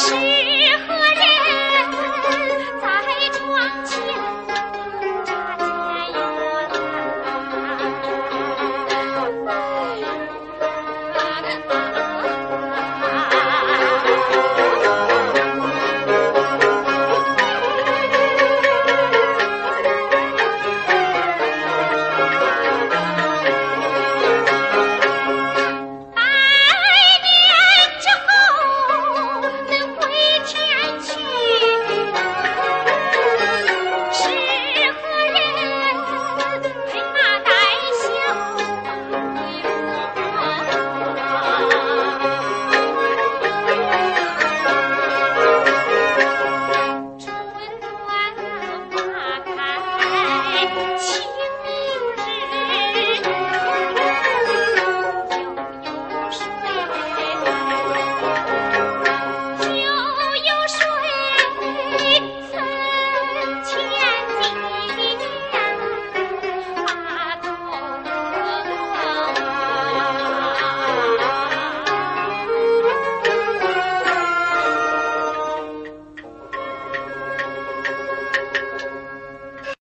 oh